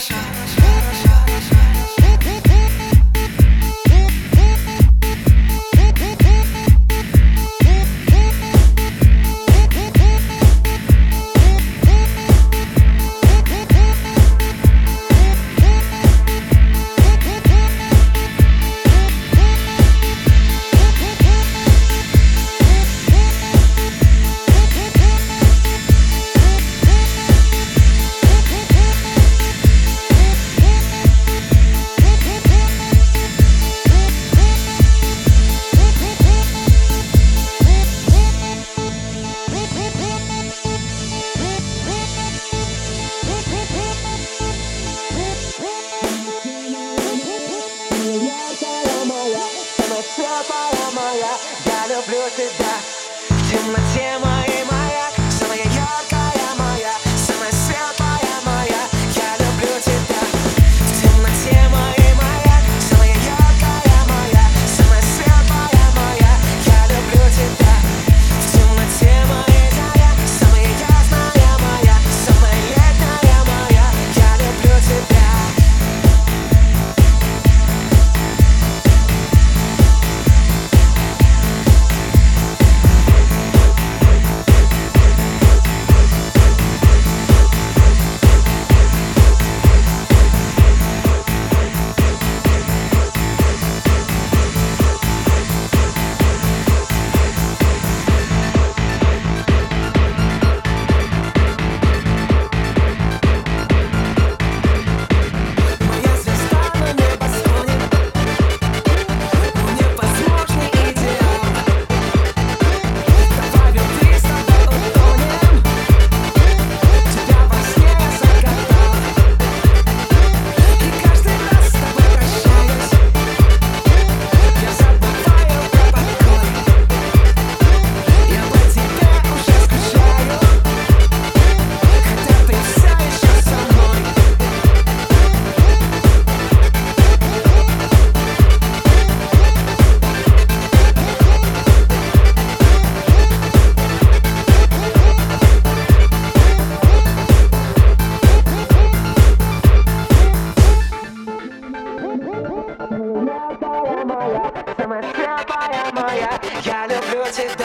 Russia. этих